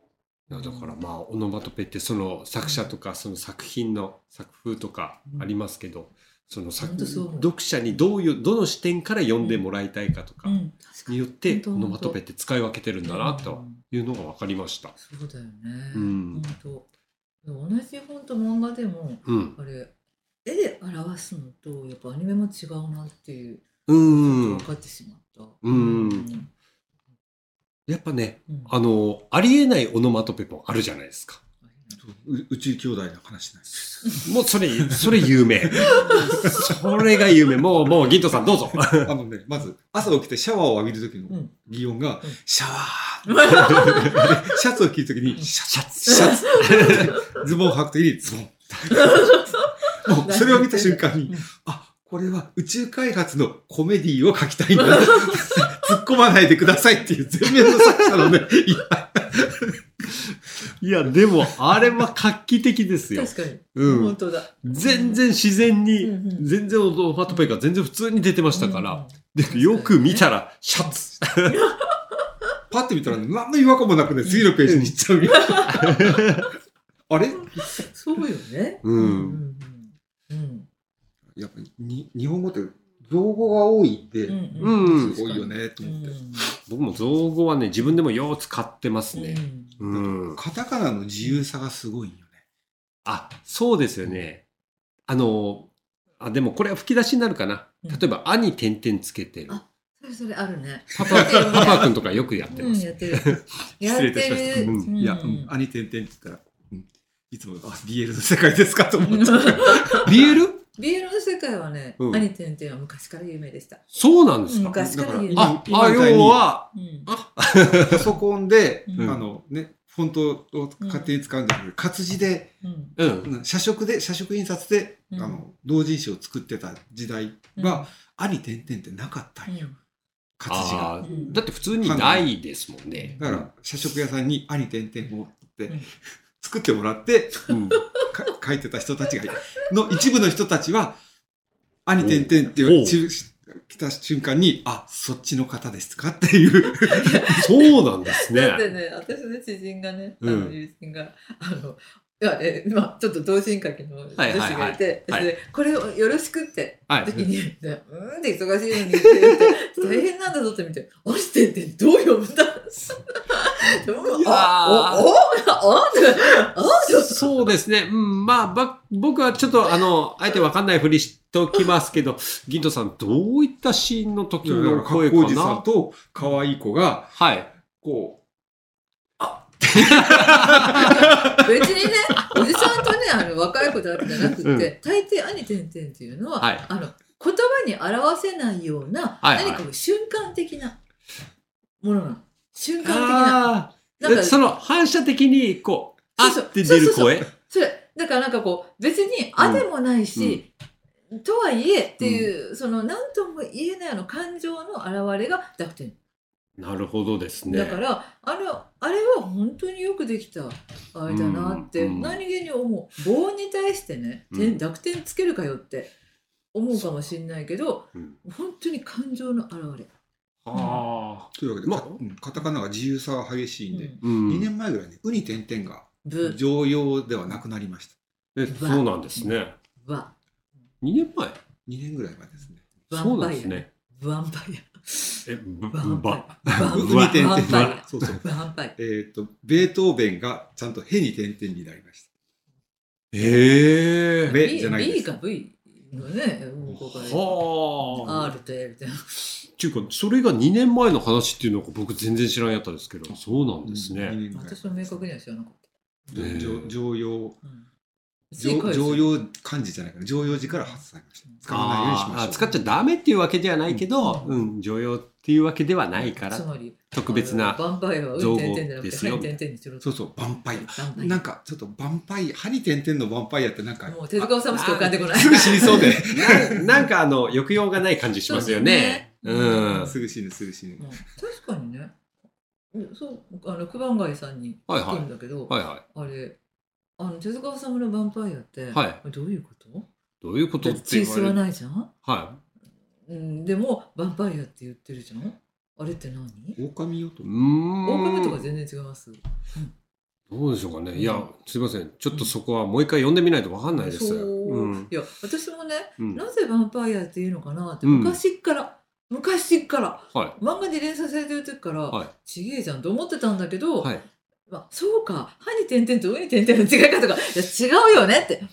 だからまあオノマトペってその作者とかその作品の作風とかありますけど、その作読者にどういうどの視点から読んでもらいたいかとかに。によってオノマトペって使い分けてるんだなとうんいうのが分かりました。そうだよね。うん本当。同じ本当漫画でもうん、あれ絵で表すのとやっぱアニメも違うなっていううん分かってしまった。うんやっぱねうんあのありえないオノマトペもあるじゃないですか。う宇宙兄弟の話なんです。もうそれそれ有名。それが有名。もうもうギントさんどうぞ。あのねまず朝起きてシャワーを浴びる時のうん。擬音が、うん。シャワー。で シャツを着る時にシャツ。シャツ。ズボンを履く時にズボン。もうそれを見た瞬間にうん。あこれは宇宙開発のコメディを書きたいんだ。突っ込まないでくださいっていう全面の作者のねいやいやでもあれは画期的ですよ。確かに、うん。本当だ。全然自然に、うんうん。全然オノマトペが全然普通に出てましたから、うんでよく見たらシャツ。パッて見たら何の違和感もなくね次のページに行っちゃうよ。あれ？そうよね。うんうんうん。やっぱりに日本語って造語が多いんで、うんうんすごいよねとう思って、ん僕も造語はね自分でもよう使ってますね。うん。カタカナの自由さがすごいよねあそうですよね。あのあでもこれは吹き出しになるかな。うん例えば「あ」に点々つけてる。あそれそれあるね。パパパパ君とかよくやってうん、ます。やってる。やって礼いたしましたる。うんいや、うん、アニテンテンって言ったら、うん、いつも、あ、BL の世界ですかと思っちゃう。BL? BL の世界はね、うんアニテンテンは昔から有名でした。そうなんですか？昔から有名。あ、今あ、要は、うんパソコンで、うんあのね、フォントを勝手に使うんじゃなくて、活字で、うんうん。うん写食で、写食印刷で、うんあの、同人誌を作ってた時代は、アニテンテンってなかったんよ。活字が。だって普通にないですもんね。だから、写食屋さんにアニテンテンをってうん 作ってもらって、うん、か書いてた人たちがいた。の一部の人たちは、アニテンテンっておいうち来た瞬間に、あ、そっちの方ですかっていう。そうなんですね。だってね、私の知人がね、友人が、あの、いや、え、まあ、ちょっと同心書きの女子はいはいはいがいて、はいでこれをよろしくって、はい時に、でうんって忙しいのにって言って、大変なんだぞって見て、あしてってどう読むんだあ、お、お、あ、あ、あ、そうですね。うん、まあ、ば、僕はちょっと、あの、あえてわかんないふりしておきますけど、銀藤さん、どういったシーンの時の声かかっこおじさんなと可愛い子が、はい。こ 別にね、おじさんとね、あの若い子だけじゃなくて、うん。大抵兄てんてんっていうのは、はい。あの言葉に表せないような、はいはい。何か瞬間的なものなの。瞬間的な。あなんかあ、その反射的に、こう、あそうそう。って出るそう声それ、だからなんかこう、別にあでもないし、とはいえっていう、その何とも言えないあの感情の表れが濁点。なるほどですね。だからあのあれは本当によくできたあれだなって、うんうん。何気に思う。棒に対してねうん。点濁点つけるかよって思うかもしれないけどうん。本当に感情の表れ、あう、というわけで、まかうんカタカナが自由さが激しいんで、うん。あ。うん。2年前ぐらいね、ウニ点々がぶ。常用ではなくなりました。えそうなんですね。わ2年前？2年ぐらい前ですね。ヴそうなんですね。ヴァンパイアヴァンパば、イアウヴァンニ点々が、そうそう。えっ、と、ベートーベンがちゃんとヘに点々になりました。ええベ B, じゃないで B す。か。V のねもうここではあ。R と L ってっていうか、それが2年前の話っていうのが僕全然知らんやったですけど、そうなんです2ね。私は明確には知らなかった、へえ常常用、うん常常用漢字じゃないかな。常用字から発されました。使わないようにしましょ使っちゃダメっていうわけではないけど、ううんん、常用っていうわけではないからつ、まり特別な造語ですよそうそう、ヴァンパイなんか、ちょっとヴァンパイア、歯に点々のヴァンパイアってなんか、もう手塚治虫しか浮かんでこない。すぐ死にそうで。ななんかあの、抑揚がない感じしますよね。そうん。すぐ死ぬ、すぐ死ぬうん。確かにね。うんそう、あの、九番街さんにはいはい聞くんだけど、はいはい。あれ、あの、手塚治虫のヴァンパイアって、はどういうこと？どういうことだって血吸わ。ないじゃん？はうん、でも、ヴァンパイアって言ってるじゃん？い。あれって何？狼よとうー。ん。狼とか全然違います。どうでしょうかね。うんいや、すいません。ちょっとそこはもう一回読んでみないとわかんないです。そう、うんい。や私もね、うんなぜヴァンパイアっていうのかなってうん昔から、昔からは漫画に連載されてる時から、はいちげえじゃんと思ってたんだけど、い。はい。まあ、そうか。歯に点々と上に点々の違い方がいや違うよねって。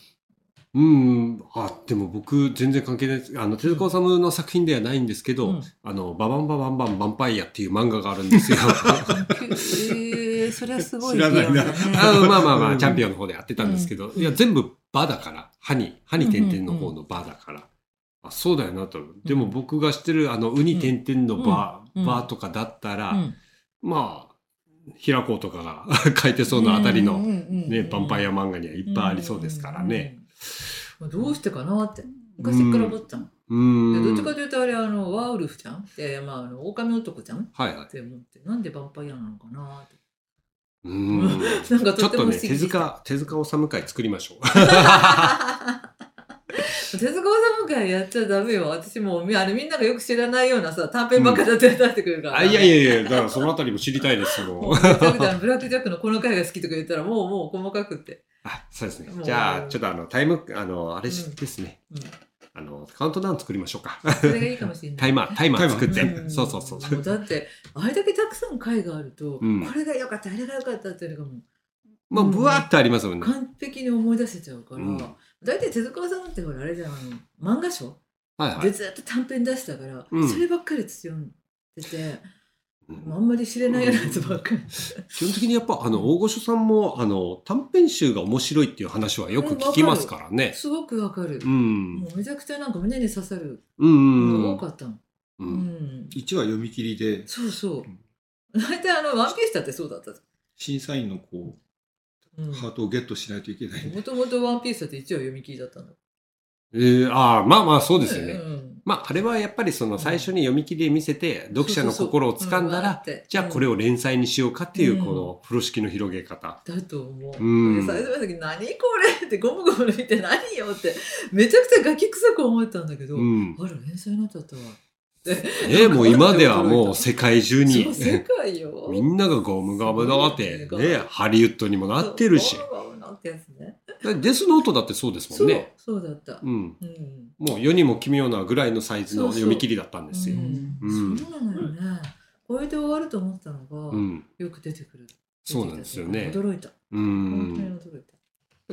うん。あ、でも僕、全然関係ないです。あの、手塚治虫の作品ではないんですけど、うん。あの、ババンババンバンバンパイアっていう漫画があるんですよ。えー、それはすごい知らないな。あまあまあまあ、うん。チャンピオンの方でやってたんですけど、うん。いや、全部バだから、歯に、歯に点々の方のバだから。あ、そうだよなと。でも僕が知ってる、あの、ウに点々のバ、うん。バとかだったら、うん。まあ、平子とかが 書いてそうなあたりの、ね、ねヴァンパイア漫画にはいっぱいありそうですからね。うん。どうしてかなって昔から思ったの。うでん。どっちかというとあれあのワウルフちゃんでまああの狼男ちゃんっはいはい。て思ってなんでヴァンパイアなのかなって。うん。なんかちょとってとね、手も不思議でした塚、手塚治虫会作りましょう。手塚治虫会やっちゃダメよ。私もうみあれみんながよく知らないようなさ短編ばっかり出してくるから。あ、いやいやいや、だからそのあたりも知りたいですよ。ブラックジャックのこの回が好きとか言ったらもうもう細かくって。あ、そうですねじゃあ、ちょっとあの、タイム、あの、あれうんですね。うんあの、カウントダウン作りましょうか。それがいいかもしれない。タイマー、タイマー作って。うんそうそうそう。もだってあれだけたくさん回があると、うんこれが良かったあれが良かったっていうのがもまあ、ぶわーってありますもんね。う完璧に思い出せちゃうから、うん大体手塚さんってほらあれじゃんあの漫画賞？はいはい。でずっと短編出したから、うんそればっかり読んでて、うんあんまり知れないようなやつばっかり。基本的にやっぱ、あの、大御所さんも、あの、短編集が面白いっていう話はよく聞きますからね。すごくわかる。うん。もうめちゃくちゃなんか胸に刺さるうんのがうん多かったの。う。うんん。1話読み切りで、そうそう。大体あの、ワンピースだってそうだった。審査員のこうんう、ハートをゲットしないといけない。もともとワンピースだって一応読み切りだったんだ。えー、ああ、まあまあそうですよね。うんまあ、あれはやっぱりその最初に読み切りで見せて、読者の心を掴んだら、じゃあこれを。を連載にしようかっていうう、んこの風呂敷の広げ方。だと思う。うんで最初の時何これってゴムゴム抜いて何よってめちゃくちゃガキ臭く思ったんだけど、うん。あら連載になっちゃったわ。ねもう今ではもう世界中に世界よ。みんながゴムガムだって、ね、ハリウッドにもなってるし。デスノートだってそうですもんね。そうだった。うん。うん。もう世にも奇妙なぐらいのサイズの読み切りだったんですよ。そうなのよね。これで終わると思ったのが、うん。よく出てくる。そうなんですよね驚いた。う本当にん。驚いた。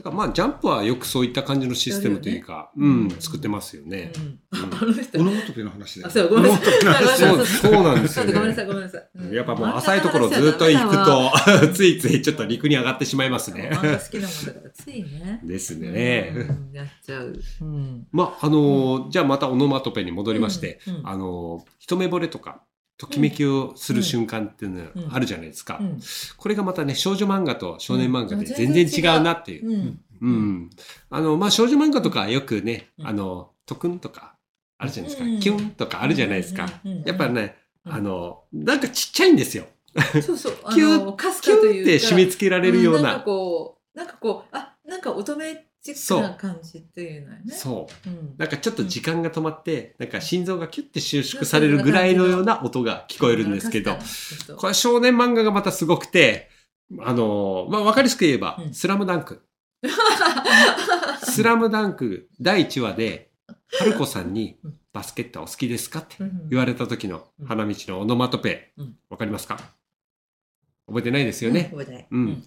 だからまあ、ジャンプはよくそういった感じのシステムというか、ねうん、作ってますよね。うん。うんあの人オ。ノマトペの話であ、。そう、ごめんなさい。そう、そうなんですよね。ごめんなさい、ごめんなさい。うんやっぱもう浅いところずっと行くと、ついついちょっと陸に上がってしまいますね。好きなもんだから、ついね。ですね。うんやっちゃう。うん。まあ、あのーじゃあまたオノマトペに戻りまして、うんうんあのー一目惚れとか、ときめきをする瞬間っていうのうんあるじゃないですか。うんこれがまたね、少女漫画と少年漫画でうん全然違うなっていう。うん。うん。あの、まあ、少女漫画とかよくね、うんあの、とくんとかあるじゃないですか。うんキュンとかあるじゃないですか。うんうんうんやっぱね、うんあの、なんかちっちゃいんですよ。そうそう。あ キュンっ。て締め付けられるよううんなんかな。こう、なんかこう、あ、なんか乙女チックな感じっていうのよね。そう。うん。なんかちょっと時間が止まって、なんか心臓がキュッて収縮されるぐらいのような音が聞こえるんですけど、これ少年漫画がまたすごくて、あの、まあ、わかりやすく言えばう、ん。スラムダンク。スラムダンク第1話で、春子さんにうん。バスケットお好きですかってうん。言われた時の花道のオノマトペ。うん、わかりますか？覚えてないですよね。覚えてない。うん。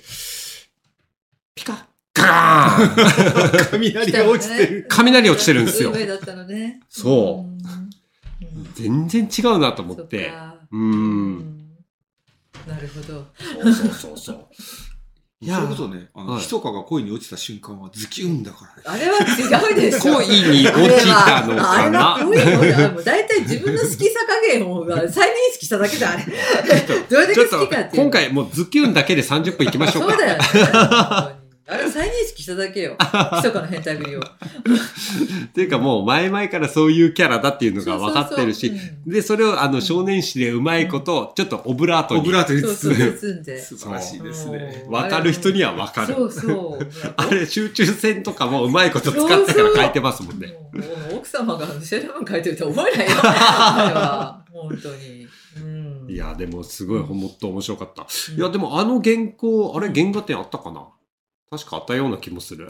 ピカガーン 雷が落ちてる。雷落ちてるんですよ運。命だったのね。そう全然違うなと思って。う。うんなるほど。そうそうそうそう。いやそれこそね、あの、はいひそかが恋に落ちた瞬間はズキュンだからね。あれは違うでしょ。恋に落ちたのかなあれは恋のねもう大体自分の好きさ加減を再認識しただけであれ。どれだけ好きかっていう。今回もうズキュンだけで30分いきましょうか。そうだよね。あれ再認識しただけよ。密かな変態ぶりを。っていうかもう前々からそういうキャラだっていうのが分かってるしそうそうそう、で、それをあの少年誌でうまいこと、ちょっとオブラートにオブラートに包んで。素晴らしいですね。うん分かる人には分かる。そうそう。あれ、集中線とかもうまいこと使ってから書いてますもんね。もうもう奥様がシェラ文書いてると思えないよ。あれは、本当に。うん。いや、でもすごいもっと面白かった。うんいや、でもあの原稿、あれうん原画展あったかな？確かあったような気もする。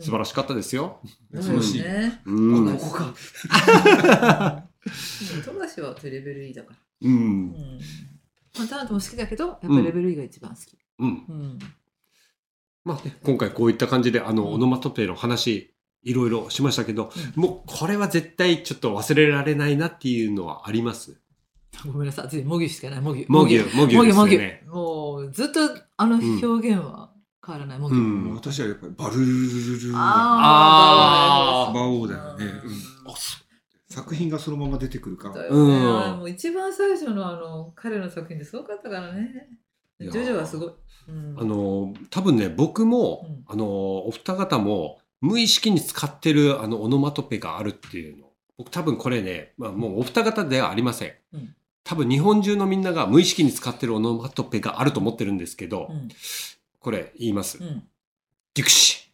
素晴らしかったですよ。そうよそのシーン。ね。うん。あここか。富樫はレベル E だから。う。うんん。まあ、タトも好きだけど、やっぱりレベル E が一番好き。うん。うん。まあね、今回こういった感じで、あの、オノマトペの話、いろいろしましたけど、もうこれは絶対ちょっと忘れられないなっていうのはあります？ごめんなさい。私、模擬しかない。模擬。モギュ、モギュですよ模擬模擬ね。もう、ずっとあの表現は変わらない？模擬。うん私はやっぱりバルルルルルルあー馬王だよね。うんあそ作品がそのまま出てくるから。うんもう一番最初のあの彼の作品ですごかったからね。ジョジョはすごい。うんあの、多分ね、僕も、うんあの、お二方も、無意識に使ってる、あの、オノマトペがあるっていうの。僕多分これね、まあもうお二方ではありません。うん多分日本中のみんなが無意識に使ってるオノマトペがあると思ってるんですけど、うん。これ言います。うん。デュクシ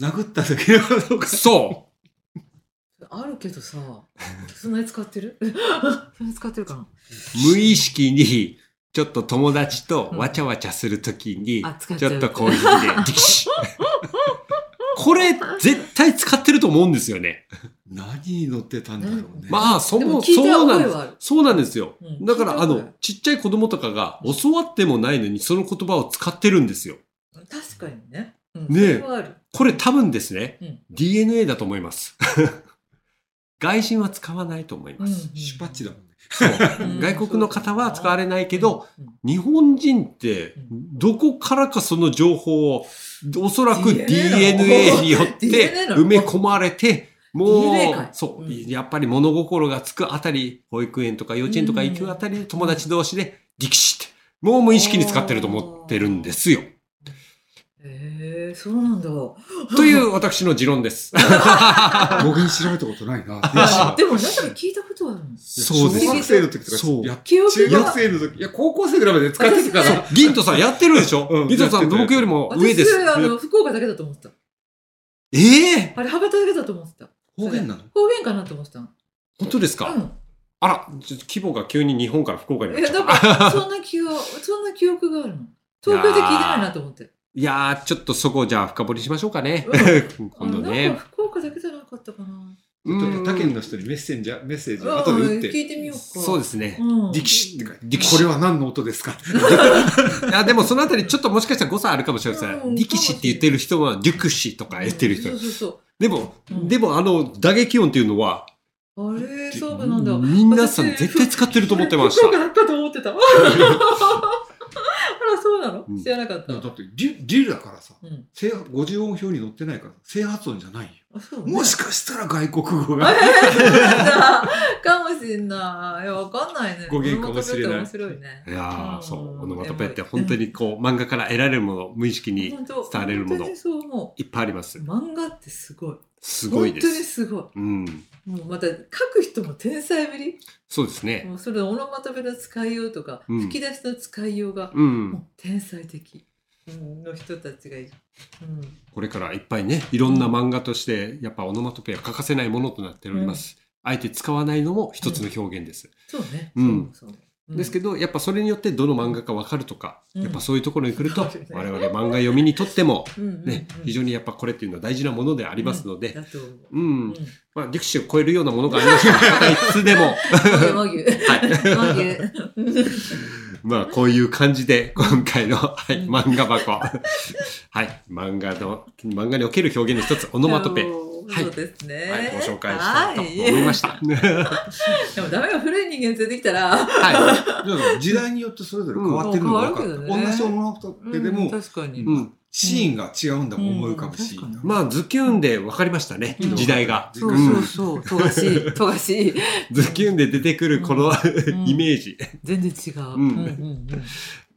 殴った時のことか。そあるけどさ、そんなに使ってる？そんなに使ってるかな？う無意識に、ちょっと友達とわちゃわちゃするときに、あ、使っちょっとこういうふうで、デュクシこれ、絶対使ってると思うんですよね。何に乗ってたんだろうね。まあ、そもそうなんです。そうなんですよ。うんだから、あの、ちっちゃい子供とかが教わってもないのに、その言葉を使ってるんですよ。確かにね。うん、ね。これ多分ですね、うん DNA だと思います。外人は使わないと思います。シュパッチだもんね。外国の方は使われないけど、日本人って、どこからかその情報を、おそらく DNA によって埋め込まれて、もうそうう、んやっぱり物心がつくあたり、保育園とか幼稚園とか行くあたりで友達同士で、力士って、もう無意識に使ってると思ってるんですよ。へえそうなんだ。という私の持論です。語源調べたことないな。あでも、なんか聞いたことあるの。そうです小学生の時とか、そう中学が。生の時、いや、高校生ぐらいまで使ってたから。ギントさんやってるでしょ、うんギントさん僕よりも上です。私、あの、福岡だけだと思ってた。ええあれ、羽ばただけだと思ってた。方言なの？方言かなと思ってたの。本当ですか、うん。あら、ちょっと規模が急に日本から福岡になっいや、ちゃう。だから、そんな気が、そんな記憶があるの？東京で聞いてないなと思って。いやー、ちょっとそこをじゃあ深掘りしましょうかね。今度あなんねか。福岡だけじゃなかったかな。うん他県の人にメッセンジャー、メッセージうん後で打って、聞いてみようか。そうですね。うん。力士って書いて、力士これは何の音ですか？いや、でもそのあたりちょっともしかしたら誤差あるかもしれません。うん力士って言ってる人は、デュクシとか言ってる人そう。そうそう。でも、うんでもあの、打撃音っていうのは、あれ、そうなんだ。皆さん絶対使ってると思ってました福岡。だったと思ってた。あら、そうなの？うん知らなかった。だって、リュ、だからさ、うん。正50音表に載ってないから、正発音じゃないよ。ねもしかしたら外国語えが。かもしんない。いや、わかんないね。語源かもしれない面白いね。いやー、うんそう。オノマトペって本当にこう、漫画から得られるもの、無意識に伝われるものいっぱいありますう。。漫画ってすごい。すごいで本当にす。すごい。うん。もうまた書く人も天才ぶり。そうですね。もうそれオノマトペの使いようとか、うん吹き出しの使いようが、う。もうん天才的、うん、の人たちがいる。うんこれからいっぱいね、いろんな漫画として、やっぱオノマトペは欠かせないものとなっております。あえて使わないのも一つの表現です。そうね。うんそうそううんですけど、やっぱそれによってどの漫画かわかるとか、うんやっぱそういうところに来ると、うん我々漫画読みにとっても、うんうんうんね、非常にやっぱこれっていうのは大事なものでありますので、う。うん。うんまあ、力士を超えるようなものがありましたら、いつでも、和牛和牛。和牛。まあ、こういう感じで、今回の、はい、うん漫画箱。はい、漫画の、漫画における表現の一つ、オノマトペ。はいそうですね。はい、ご紹介したいとはい思いました。でもダメよ、古い人間連れてきたら。はだから時代によってそれぞれ変わってるのが分かる。うん変わるけどね同じ物語でうんも、確かに。い。うん。シーンが違うんだもん思い浮かぶし。うん確かにまあ、ズキュンで分かりましたね、うん時代が。そうそうそう、富樫、富樫。ズキュンで出てくるこの、ん イメージ。全然違う。んうんうん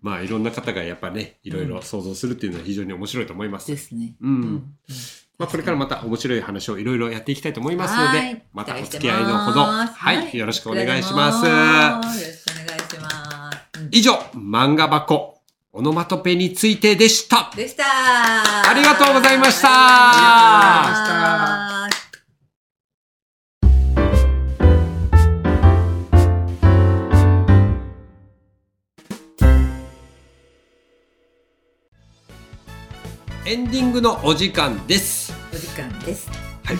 まあ、いろんな方がやっぱね、いろいろ想像するっていうのは非常に面白いと思います。ですね。うん。まあ、これからまた面白い話をいろいろやっていきたいと思いますので、はいまたお付き合いのほど、はい、よろしくお願いしまよろしくお願いします。うん以上、漫画箱、オノマトペについてでした。でした。ありがとうございました。エンディングのお時間です。お時間です。はい。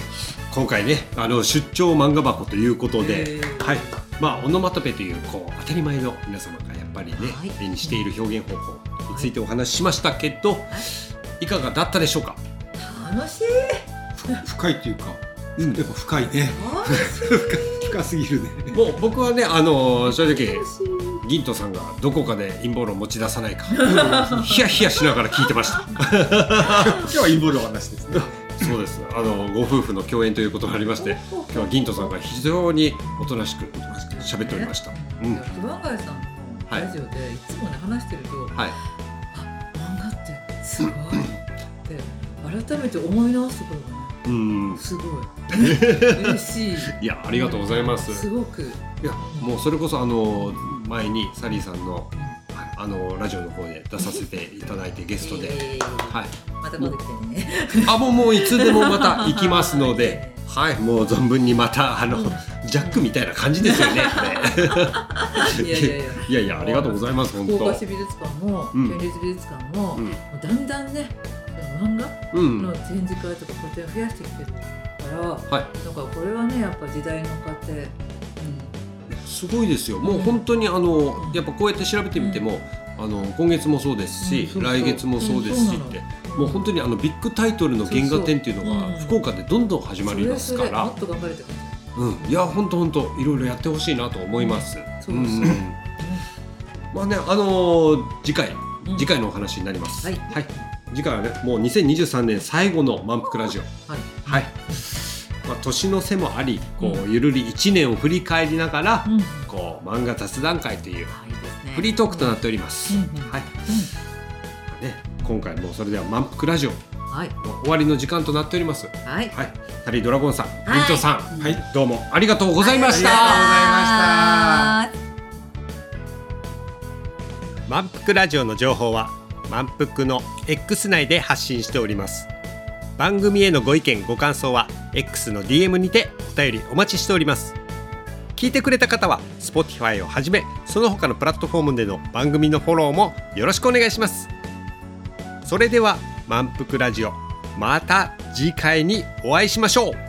今回ねあの出張漫画箱ということではい。まあオノマトペというこう当たり前の皆様がやっぱりね、はい。目にしている表現方法についてお話ししましたけど、い、かがだったでしょうか？楽しい。深いっていうか、やっぱ深いね。深すぎるね。もう僕はねあの正直銀斗さんがどこかで陰謀論持ち出さないかヒヤヒヤしながら聞いてました。今日は陰謀論の話ですね。そうです。あのご夫婦の共演ということがありまして 今日は銀斗さんが非常におとなしく喋っておりました。うん。熊谷さんのラジオでいつもね話してると、はい。あ漫画ってすごいって改めて思い直すところがねうん。すごい。嬉しい。いやありがとうございます。すごく。いやもうそれこそあの前にサリーさんのあのラジオの方で出させていただいてゲストで、えー。はい、また今度来てね。あもうもういつでもまた行きますので、はい、もう存分にまたあのジャックみたいな感じですよね。いやいやいや。いやいやありがとうございます本当。福岡。市美術館もうん。県立美術館も、うん。もうだんだんね漫画うん。の展示会とか個展を増やしてきてるから、はい。なんかこれはねやっぱ時代の過程、うん、すごいですよ。もう本当にあのやっぱこうやって調べてみても、あの今月もそうですし、うん。来月もそうですしうん。そうなのって、もう本当にあのビッグタイトルの原画展っていうのが福岡でどんどん始まりますから。い。や本当本当いろいろやってほしいなと思います。まあねあのー次回うん。次回のお話になります。はい。次回はねもう2023年最後の満腹ラジオ。はい。はい。まあ年の瀬もあり、こうゆるり1年を振り返りながら、うん。こう漫画雑談会というフリートークとなっております。はい。ね今回もそれでは満腹ラジオのはい。終わりの時間となっております。はい。はい。タリードラゴンさん、はい。ミントさん、はい。どうもありがとうございました。ありがとうございました。満腹ラジオの情報は満腹の X 内で発信しております番組へのご意見ご感想は X の DM にてお便りお待ちしております。聞いてくれた方は Spotify をはじめその他のプラットフォームでの番組のフォローもよろしくお願いします。それでは満腹ラジオまた次回にお会いしましょう。